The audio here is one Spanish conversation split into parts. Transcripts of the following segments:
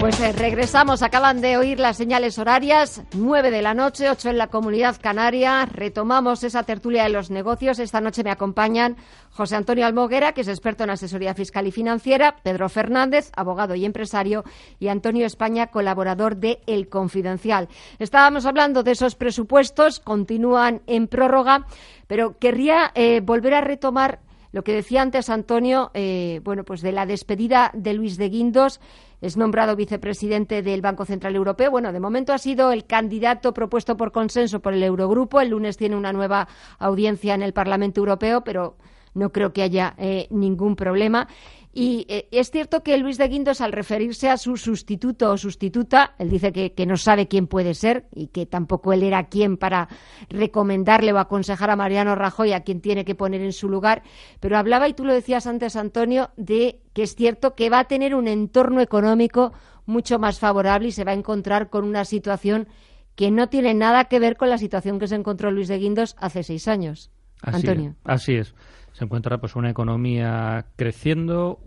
Pues eh, regresamos, acaban de oír las señales horarias, 9 de la noche, 8 en la comunidad canaria. Retomamos esa tertulia de los negocios. Esta noche me acompañan José Antonio Almoguera, que es experto en asesoría fiscal y financiera, Pedro Fernández, abogado y empresario, y Antonio España, colaborador de El Confidencial. Estábamos hablando de esos presupuestos, continúan en prórroga, pero querría eh, volver a retomar lo que decía antes Antonio, eh, bueno, pues de la despedida de Luis de Guindos es nombrado vicepresidente del Banco Central Europeo. Bueno, de momento ha sido el candidato propuesto por consenso por el Eurogrupo. El lunes tiene una nueva audiencia en el Parlamento Europeo, pero no creo que haya eh, ningún problema. Y eh, es cierto que Luis de Guindos, al referirse a su sustituto o sustituta, él dice que, no sabe quién puede ser y que tampoco él era quien para recomendarle o aconsejar a Mariano Rajoy a quien tiene que poner en su lugar, pero hablaba, y tú lo decías antes, Antonio, de que es cierto que va a tener un entorno económico mucho más favorable y se va a encontrar con una situación que no tiene nada que ver con la situación que se encontró Luis de Guindos hace seis años. Antonio. así es se encuentra pues una economía creciendo,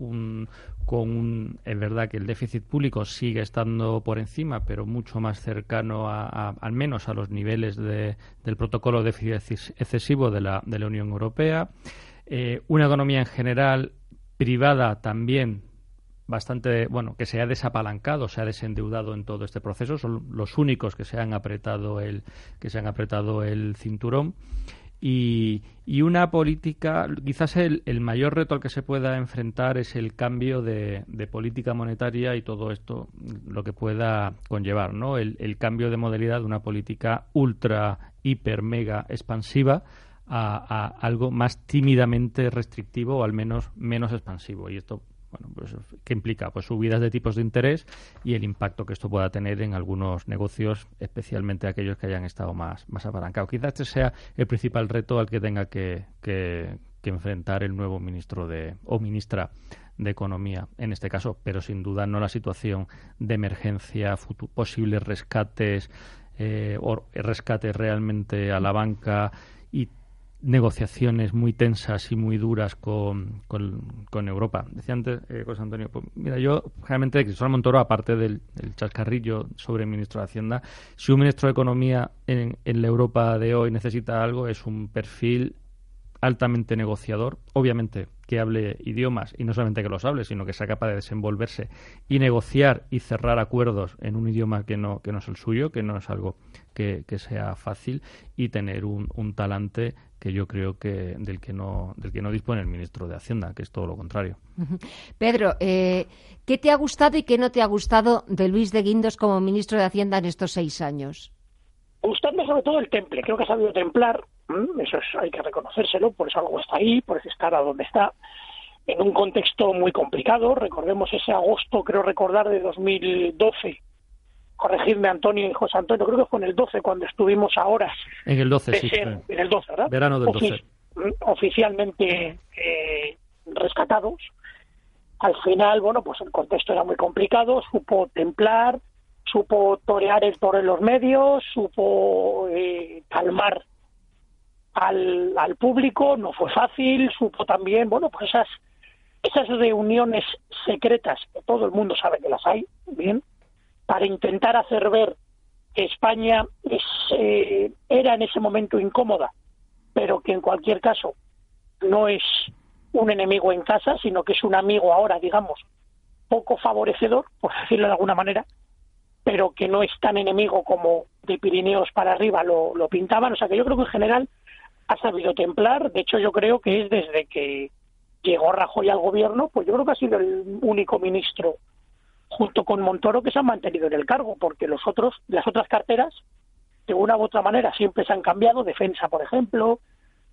con es verdad que el déficit público sigue estando por encima, pero mucho más cercano a, al menos a los niveles de, del protocolo de déficit excesivo de la, de la Unión Europea, eh, una economía en general privada también bastante bueno que se ha desapalancado, se ha desendeudado en todo este proceso, son los únicos que se han apretado el que se han apretado el cinturón y, una política, quizás el, mayor reto al que se pueda enfrentar es el cambio de, política monetaria y todo esto lo que pueda conllevar, ¿no? El, cambio de modalidad de una política ultra, hiper, mega expansiva a, a algo más tímidamente restrictivo o al menos menos expansivo. Y esto bueno, pues, ¿qué implica? Pues subidas de tipos de interés y el impacto que esto pueda tener en algunos negocios, especialmente aquellos que hayan estado más, más apalancados. Quizás este sea el principal reto al que tenga que, que, enfrentar el nuevo ministro de, o ministra de Economía en este caso, pero sin duda no la situación de emergencia, posibles rescates eh, o rescates realmente a la banca y negociaciones muy tensas y muy duras con, con, Europa. Decía antes eh, José Antonio, pues, mira, yo realmente Cristóbal Montoro, aparte del, chascarrillo sobre el ministro de Hacienda, si un ministro de Economía en, en la Europa de hoy necesita algo, es un perfil altamente negociador, obviamente que hable idiomas y no solamente que los hable, sino que sea capaz de desenvolverse y negociar y cerrar acuerdos en un idioma que no, que no es el suyo, que no es algo que, sea fácil y tener un, un talante que yo creo que del que no del que no dispone el ministro de Hacienda, que es todo lo contrario. Pedro, eh, ¿qué te ha gustado y qué no te ha gustado de Luis de Guindos como ministro de Hacienda en estos seis años? Gustando sobre todo el temple, creo que ha sabido templar, eso hay que reconocérselo, por eso algo está ahí, por eso está a donde está, en un contexto muy complicado. Recordemos ese agosto, creo recordar, de 2012, corregidme Antonio y José Antonio, creo que fue en el 12 cuando estuvimos a horas. En el 12, sí. en el 12, ¿verdad? Verano del 12. oficialmente eh, rescatados. Al final, bueno, pues el contexto era muy complicado, supo templar, supo torear por los medios, supo eh, calmar al, al público, no fue fácil, supo también, bueno, pues esas, esas reuniones secretas, que todo el mundo sabe que las hay, bien, para intentar hacer ver que España eh, era en ese momento incómoda, pero que en cualquier caso no es un enemigo en casa, sino que es un amigo ahora, digamos, poco favorecedor, por decirlo de alguna manera, pero que no es tan enemigo como de Pirineos para arriba lo, lo pintaban. O sea que yo creo que en general ha sabido templar. De hecho, yo creo que es desde que llegó Rajoy al gobierno, pues yo creo que ha sido el único ministro junto con Montoro que se han mantenido en el cargo, porque los otros, las otras carteras, de una u otra manera, siempre se han cambiado, defensa, por ejemplo,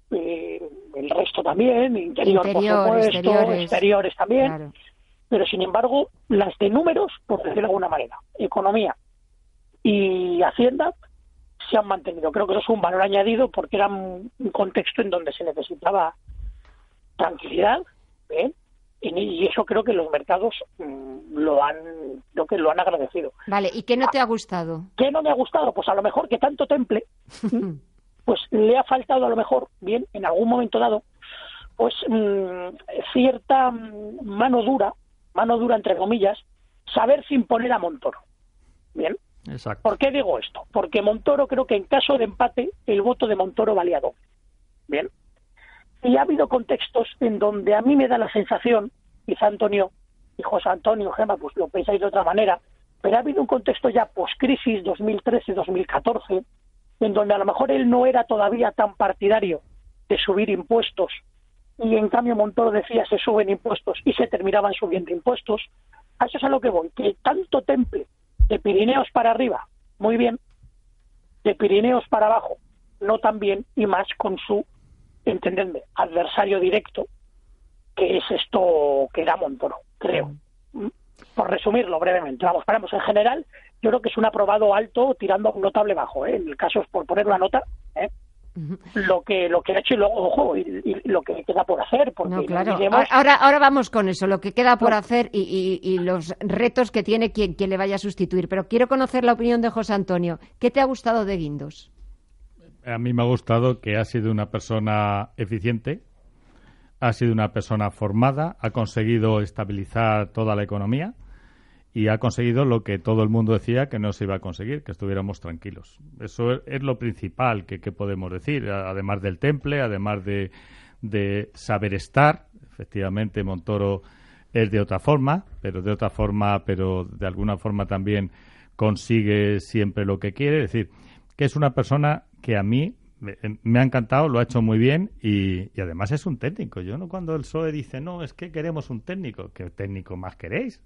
eh, el resto también, interior, por supuesto, exteriores, también, pero sin embargo, las de números, por decirlo de alguna manera, economía y hacienda, se han mantenido. Creo que eso es un valor añadido porque era un contexto en donde se necesitaba tranquilidad, ¿eh? y eso creo que los mercados mm, lo han lo que lo han agradecido. Vale, ¿y qué no te ha gustado? ¿Qué no me ha gustado? Pues a lo mejor que tanto temple, pues le ha faltado a lo mejor, bien, en algún momento dado, pues mm, cierta mm, mano dura, mano dura entre comillas, saber sin poner a Montoro. ¿Por qué digo esto? Porque Montoro creo que en caso de empate el voto de Montoro valía doble. Bien. Y ha habido contextos en donde a mí me da la sensación, quizá Antonio y José Antonio, Gema, pues lo pensáis de otra manera, pero ha habido un contexto ya post-crisis 2013-2014, en donde a lo mejor él no era todavía tan partidario de subir impuestos y en cambio Montoro decía se suben impuestos y se terminaban subiendo impuestos. A eso es a lo que voy, que tanto temple de Pirineos para arriba, muy bien, de Pirineos para abajo, no tan bien, y más con su entendedme, adversario directo, que es esto que da Montoro, creo. Mm. Por resumirlo brevemente, vamos, paramos. En general, yo creo que es un aprobado alto tirando a un notable bajo. ¿eh? En el caso es por poner una nota, ¿eh? Lo que lo que ha hecho y luego ojo y, lo que queda por hacer porque claro. ahora ahora vamos con eso lo que queda por hacer y, y, los retos que tiene quien, quien le vaya a sustituir pero quiero conocer la opinión de José Antonio ¿qué te ha gustado de Guindos? a mí me ha gustado que ha sido una persona eficiente, ha sido una persona formada, ha conseguido estabilizar toda la economía y ha conseguido lo que todo el mundo decía que no se iba a conseguir, que estuviéramos tranquilos. Eso es, lo principal que, podemos decir, además del temple, además de, de saber estar. Efectivamente, Montoro es de otra forma, pero de otra forma, pero de alguna forma también consigue siempre lo que quiere. Es decir, que es una persona que a mí me, ha encantado, lo ha hecho muy bien y, además es un técnico. Yo no cuando el PSOE dice, no, es que queremos un técnico, ¿qué técnico más queréis?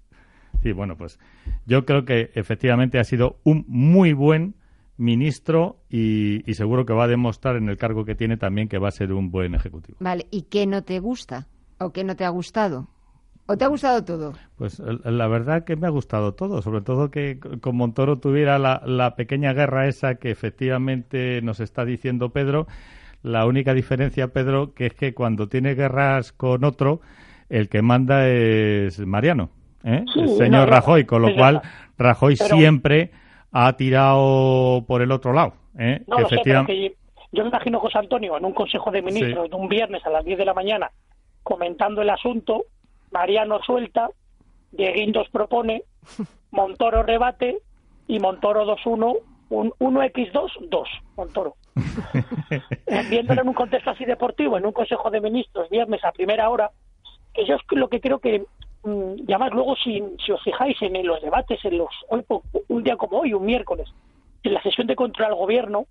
Sí, bueno, pues yo creo que efectivamente ha sido un muy buen ministro y, y, seguro que va a demostrar en el cargo que tiene también que va a ser un buen ejecutivo. Vale, ¿y qué no te gusta o qué no te ha gustado? ¿O te ha gustado todo? Pues la verdad que me ha gustado todo, sobre todo que con Montoro tuviera la, pequeña guerra esa que efectivamente nos está diciendo Pedro. La única diferencia, Pedro, que es que cuando tiene guerras con otro, el que manda es Mariano, ¿eh? el señor Rajoy, con lo cual Rajoy siempre ha tirado por el otro lado. ¿eh? No, efectivamente... yo me imagino José Antonio en un consejo de ministros de un viernes a las 10 de la mañana comentando el asunto Mariano suelta, Dieguindos propone, Montoro rebate y Montoro 2-1, un 1x2, 2, Montoro. Viéndolo en un contexto así deportivo, en un Consejo de Ministros, viernes a primera hora, que yo es lo que creo que, y además luego si, si os fijáis en los debates, en los un día como hoy, un miércoles, en la sesión de control al gobierno,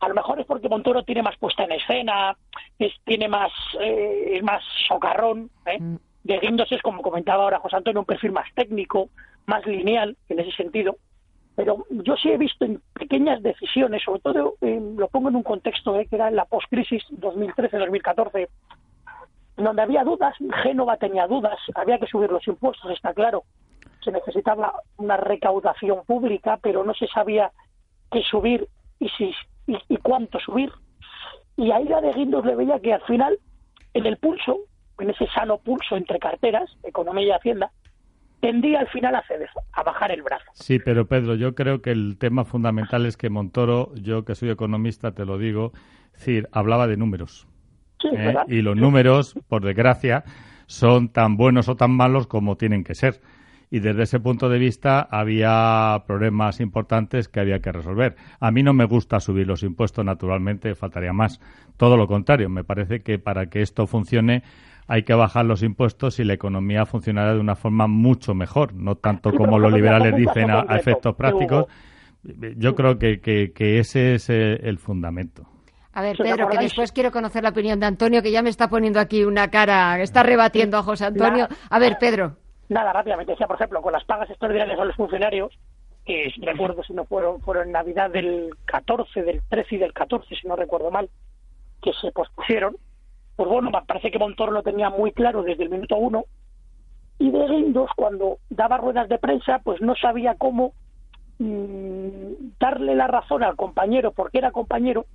a lo mejor es porque Montoro tiene más puesta en escena, es, tiene más, eh, más socarrón, ¿eh? Mm de Guindos es, como comentaba ahora José Antonio, un perfil más técnico, más lineal en ese sentido. Pero yo sí he visto en pequeñas decisiones, sobre todo eh, lo pongo en un contexto eh, que era en la post-crisis 2013-2014, donde había dudas, Génova tenía dudas, había que subir los impuestos, está claro, se necesitaba una recaudación pública, pero no se sabía qué subir y, si, y, cuánto subir. Y ahí la de Guindos le veía que al final, en el pulso, en ese sano pulso entre carteras, economía y hacienda, tendría al final a ceder, a bajar el brazo. Sí, pero Pedro, yo creo que el tema fundamental es que Montoro, yo que soy economista, te lo digo, decir, hablaba de números. ¿Eh? Y los números, por desgracia, son tan buenos o tan malos como tienen que ser. Y desde ese punto de vista había problemas importantes que había que resolver. A mí no me gusta subir los impuestos, naturalmente, faltaría más. Todo lo contrario, me parece que para que esto funcione hay que bajar los impuestos y la economía funcionará de una forma mucho mejor, no tanto como los liberales dicen a, efectos prácticos. Yo creo que, que, ese es el, fundamento. A ver, Pedro, que después quiero conocer la opinión de Antonio, que ya me está poniendo aquí una cara, está rebatiendo a José Antonio. A ver, Pedro. Nada, rápidamente. Decía, por ejemplo, con las pagas extraordinarias a los funcionarios, que recuerdo si no fueron, fueron en Navidad del 14, del 13 y del 14, si no recuerdo mal, que se pospusieron, pues bueno, parece que Montoro lo tenía muy claro desde el minuto uno. Y de Guindos, cuando daba ruedas de prensa, pues no sabía cómo mm, darle la razón al compañero, porque era compañero,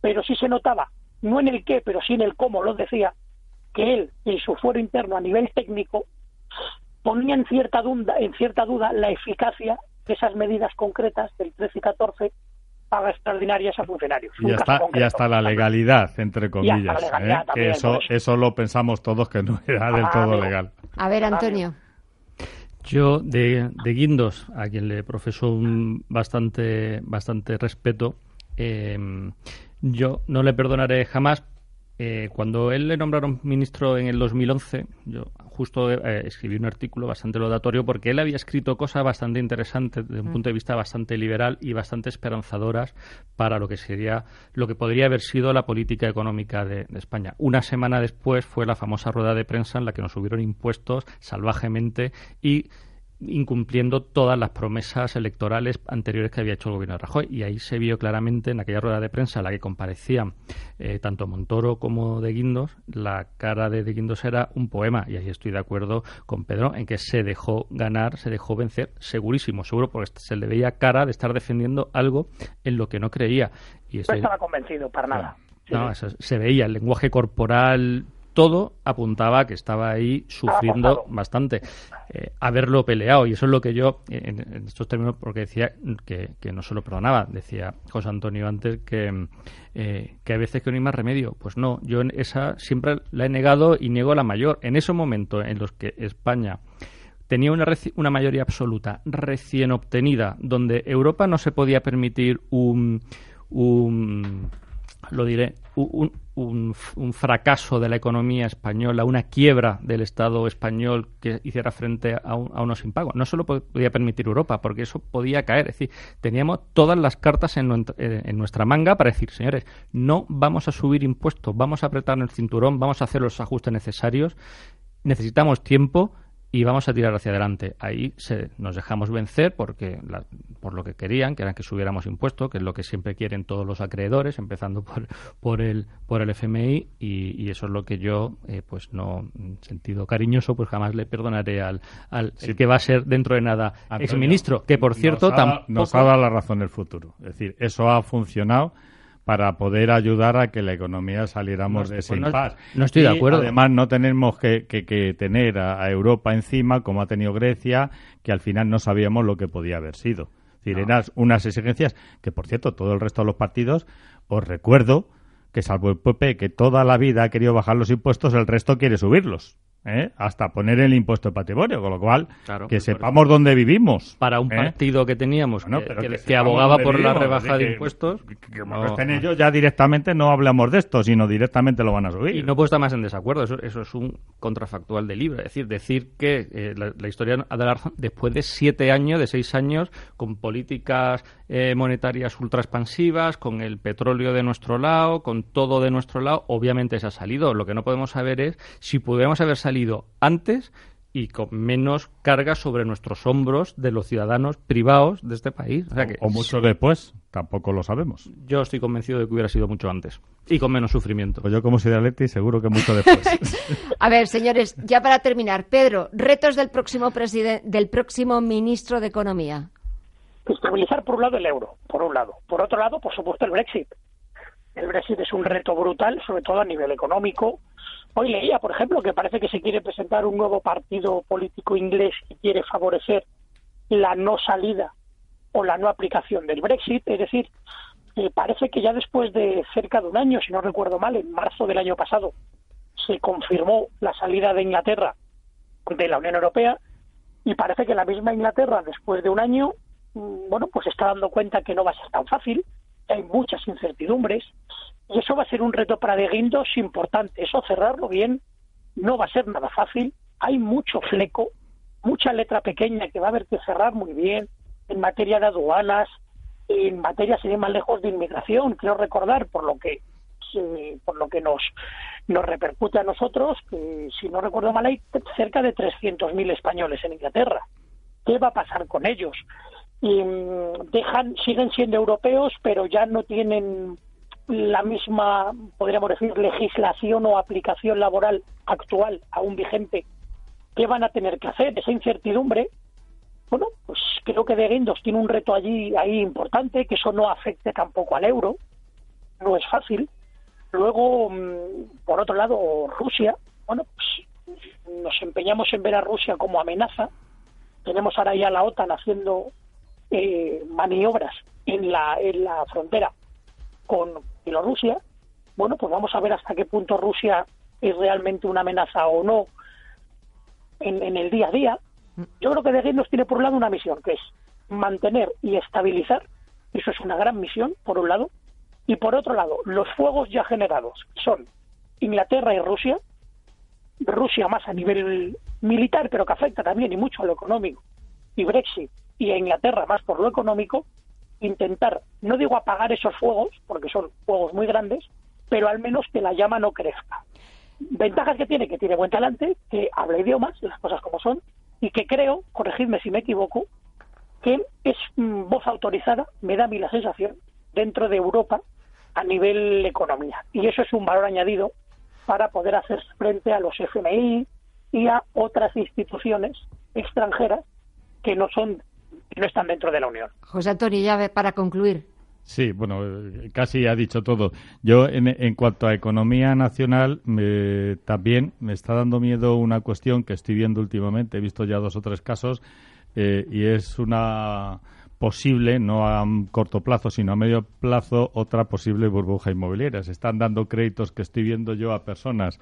pero sí se notaba, no en el qué, pero sí en el cómo lo decía, que él, en su fuero interno a nivel técnico, ponía en cierta duda, en cierta duda la eficacia de esas medidas concretas del 13 y 14 paga extraordinarias a funcionarios. Y hasta, y hasta la legalidad, entre comillas. ¿eh? que eso, eso lo pensamos todos que no era del todo legal. A ver, Antonio. Yo, de, de, Guindos, a quien le profeso un bastante, bastante respeto, eh, yo no le perdonaré jamás eh, cuando él le nombraron ministro en el 2011, yo justo eh, escribí un artículo bastante laudatorio porque él había escrito cosas bastante interesantes desde un mm. punto de vista bastante liberal y bastante esperanzadoras para lo que sería lo que podría haber sido la política económica de, de España. Una semana después fue la famosa rueda de prensa en la que nos subieron impuestos salvajemente y incumpliendo todas las promesas electorales anteriores que había hecho el gobierno de Rajoy. Y ahí se vio claramente en aquella rueda de prensa en la que comparecían eh, tanto Montoro como de Guindos, la cara de de Guindos era un poema. Y ahí estoy de acuerdo con Pedro en que se dejó ganar, se dejó vencer, segurísimo, seguro, porque se le veía cara de estar defendiendo algo en lo que no creía. Y no estaba convencido, para nada. No, se veía el lenguaje corporal todo apuntaba que estaba ahí sufriendo bastante. Eh, haberlo peleado, y eso es lo que yo, en, estos términos, porque decía que, no se lo perdonaba, decía José Antonio antes que, eh, que a veces que no hay más remedio. Pues no, yo en esa siempre la he negado y niego la mayor. En ese momento en los que España tenía una, una mayoría absoluta recién obtenida, donde Europa no se podía permitir un, un lo diré, un, un, fracaso de la economía española, una quiebra del Estado español que hiciera frente a, unos impagos. No solo podía permitir Europa, porque eso podía caer. Es decir, teníamos todas las cartas en, eh, en nuestra manga para decir, señores, no vamos a subir impuestos, vamos a apretar el cinturón, vamos a hacer los ajustes necesarios, necesitamos tiempo y vamos a tirar hacia adelante. Ahí se, nos dejamos vencer porque por lo que querían, que eran que subiéramos impuestos, que es lo que siempre quieren todos los acreedores, empezando por, por, el, por el FMI, y, eso es lo que yo, eh, pues no, en sentido cariñoso, pues jamás le perdonaré al, al que va a ser dentro de nada exministro, que por cierto tampoco... Nos ha dado la razón el futuro. Es decir, eso ha funcionado para poder ayudar a que la economía saliéramos de ese pues no, estoy de acuerdo. Además, no tenemos que, tener a, Europa encima, como ha tenido Grecia, que al final no sabíamos lo que podía haber sido. Es decir, eran unas exigencias que, por cierto, todo el resto de los partidos, os recuerdo que salvo el PP, que toda la vida ha querido bajar los impuestos, el resto quiere subirlos. ¿Eh? hasta poner el impuesto de patrimonio, con lo cual que sepamos dónde vivimos. Para un ¿eh? partido que teníamos que, abogaba por la rebaja de, impuestos. Que, estén ellos ya directamente no hablamos de esto, sino directamente lo van a subir. Y no puedo estar más en desacuerdo, eso, eso es un contrafactual de libre. Es decir, decir que eh, la, historia de la después de siete años, de seis años, con políticas monetarias ultra expansivas, con el petróleo de nuestro lado, con todo de nuestro lado, obviamente se ha salido. Lo que no podemos saber es si pudiéramos haber salido salido antes y con menos carga sobre nuestros hombros de los ciudadanos privados de este país. O, mucho después, tampoco lo sabemos. Yo estoy convencido de que hubiera sido mucho antes y con menos sufrimiento. Pues yo como soy de Atleti seguro que mucho después. A ver, señores, ya para terminar, Pedro, retos del próximo del próximo ministro de Economía. Estabilizar por un lado el euro, por un lado. Por otro lado, por supuesto, el Brexit. El Brexit es un reto brutal, sobre todo a nivel económico, Hoy leía, por ejemplo, que parece que se quiere presentar un nuevo partido político inglés que quiere favorecer la no salida o la no aplicación del Brexit. Es decir, eh, parece que ya después de cerca de un año, si no recuerdo mal, en marzo del año pasado, se confirmó la salida de Inglaterra de la Unión Europea y parece que la misma Inglaterra, después de un año, mm, bueno, pues está dando cuenta que no va a ser tan fácil, hay muchas incertidumbres y eso va a ser un reto para De Guindos importante. Eso cerrarlo bien no va a ser nada fácil. Hay mucho fleco, mucha letra pequeña que va a haber que cerrar muy bien en materia de aduanas, en materia, ir más lejos, de inmigración. Quiero recordar, por lo que por lo que nos, nos repercute a nosotros, que si no recuerdo mal hay cerca de 300.000 españoles en Inglaterra. ¿Qué va a pasar con ellos? Y mm, dejan, siguen siendo europeos, pero ya no tienen la misma, podríamos decir, legislación o aplicación laboral actual, aún vigente, ¿qué van a tener que hacer? Esa incertidumbre, bueno, pues creo que de Guindos tiene un reto allí ahí importante, que eso no afecte tampoco al euro, no es fácil. Luego, mm, por otro lado, Rusia, bueno, pues nos empeñamos en ver a Rusia como amenaza. Tenemos ahora ya la OTAN haciendo eh, maniobras en la, en la frontera con Bielorrusia. Bueno, pues vamos a ver hasta qué punto Rusia es realmente una amenaza o no en, el día a día. Yo creo que De nos tiene por un lado una misión, que es mantener y estabilizar. Eso es una gran misión, por un lado. Y por otro lado, los fuegos ya generados son Inglaterra y Rusia, Rusia más a nivel militar, pero que afecta también y mucho a lo económico, y Brexit, y a Inglaterra más por lo económico, intentar, no digo apagar esos fuegos, porque son fuegos muy grandes, pero al menos que la llama no crezca. Ventajas que tiene, que tiene buen talante, que habla idiomas, las cosas como son, y que creo, corregidme si me equivoco, que es mm, voz autorizada, me da a mí la sensación, dentro de Europa a nivel economía. Y eso es un valor añadido para poder hacer frente a los FMI y a otras instituciones extranjeras que no son no están dentro de la Unión. José Antonio, ya para concluir. Sí, bueno, eh, casi ha dicho todo. Yo, en, cuanto a economía nacional, también me está dando miedo una cuestión que estoy viendo últimamente. He visto ya dos o tres casos eh, y es una posible, no a corto plazo, sino a medio plazo, otra posible burbuja inmobiliaria. Se están dando créditos que estoy viendo yo a personas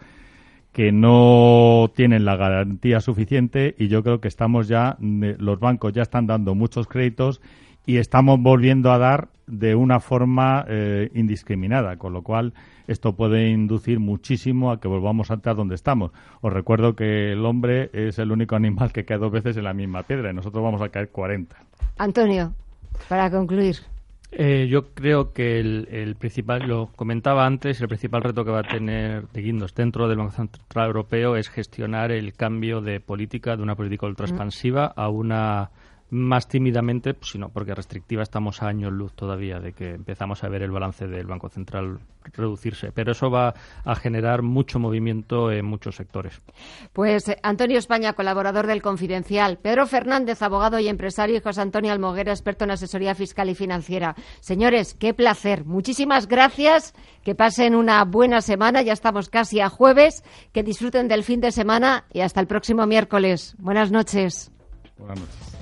que no tienen la garantía suficiente y yo creo que estamos ya, los bancos ya están dando muchos créditos y estamos volviendo a dar de una forma eh, indiscriminada, con lo cual esto puede inducir muchísimo a que volvamos a estar donde estamos. Os recuerdo que el hombre es el único animal que cae dos veces en la misma piedra y nosotros vamos a caer 40. Antonio, para concluir. Eh, yo creo que el, principal, lo comentaba antes, el principal reto que va a tener de Guindos dentro del Banco Central Europeo es gestionar el cambio de política, de una política ultraexpansiva a una más tímidamente, pues, sino porque restrictiva estamos a años luz todavía de que empezamos a ver el balance del Banco Central reducirse. Pero eso va a generar mucho movimiento en muchos sectores. Pues eh, Antonio España, colaborador del Confidencial. Pedro Fernández, abogado y empresario. Y José Antonio Almoguera, experto en asesoría fiscal y financiera. Señores, qué placer. Muchísimas gracias. Que pasen una buena semana. Ya estamos casi a jueves. Que disfruten del fin de semana y hasta el próximo miércoles. Buenas noches. Buenas noches.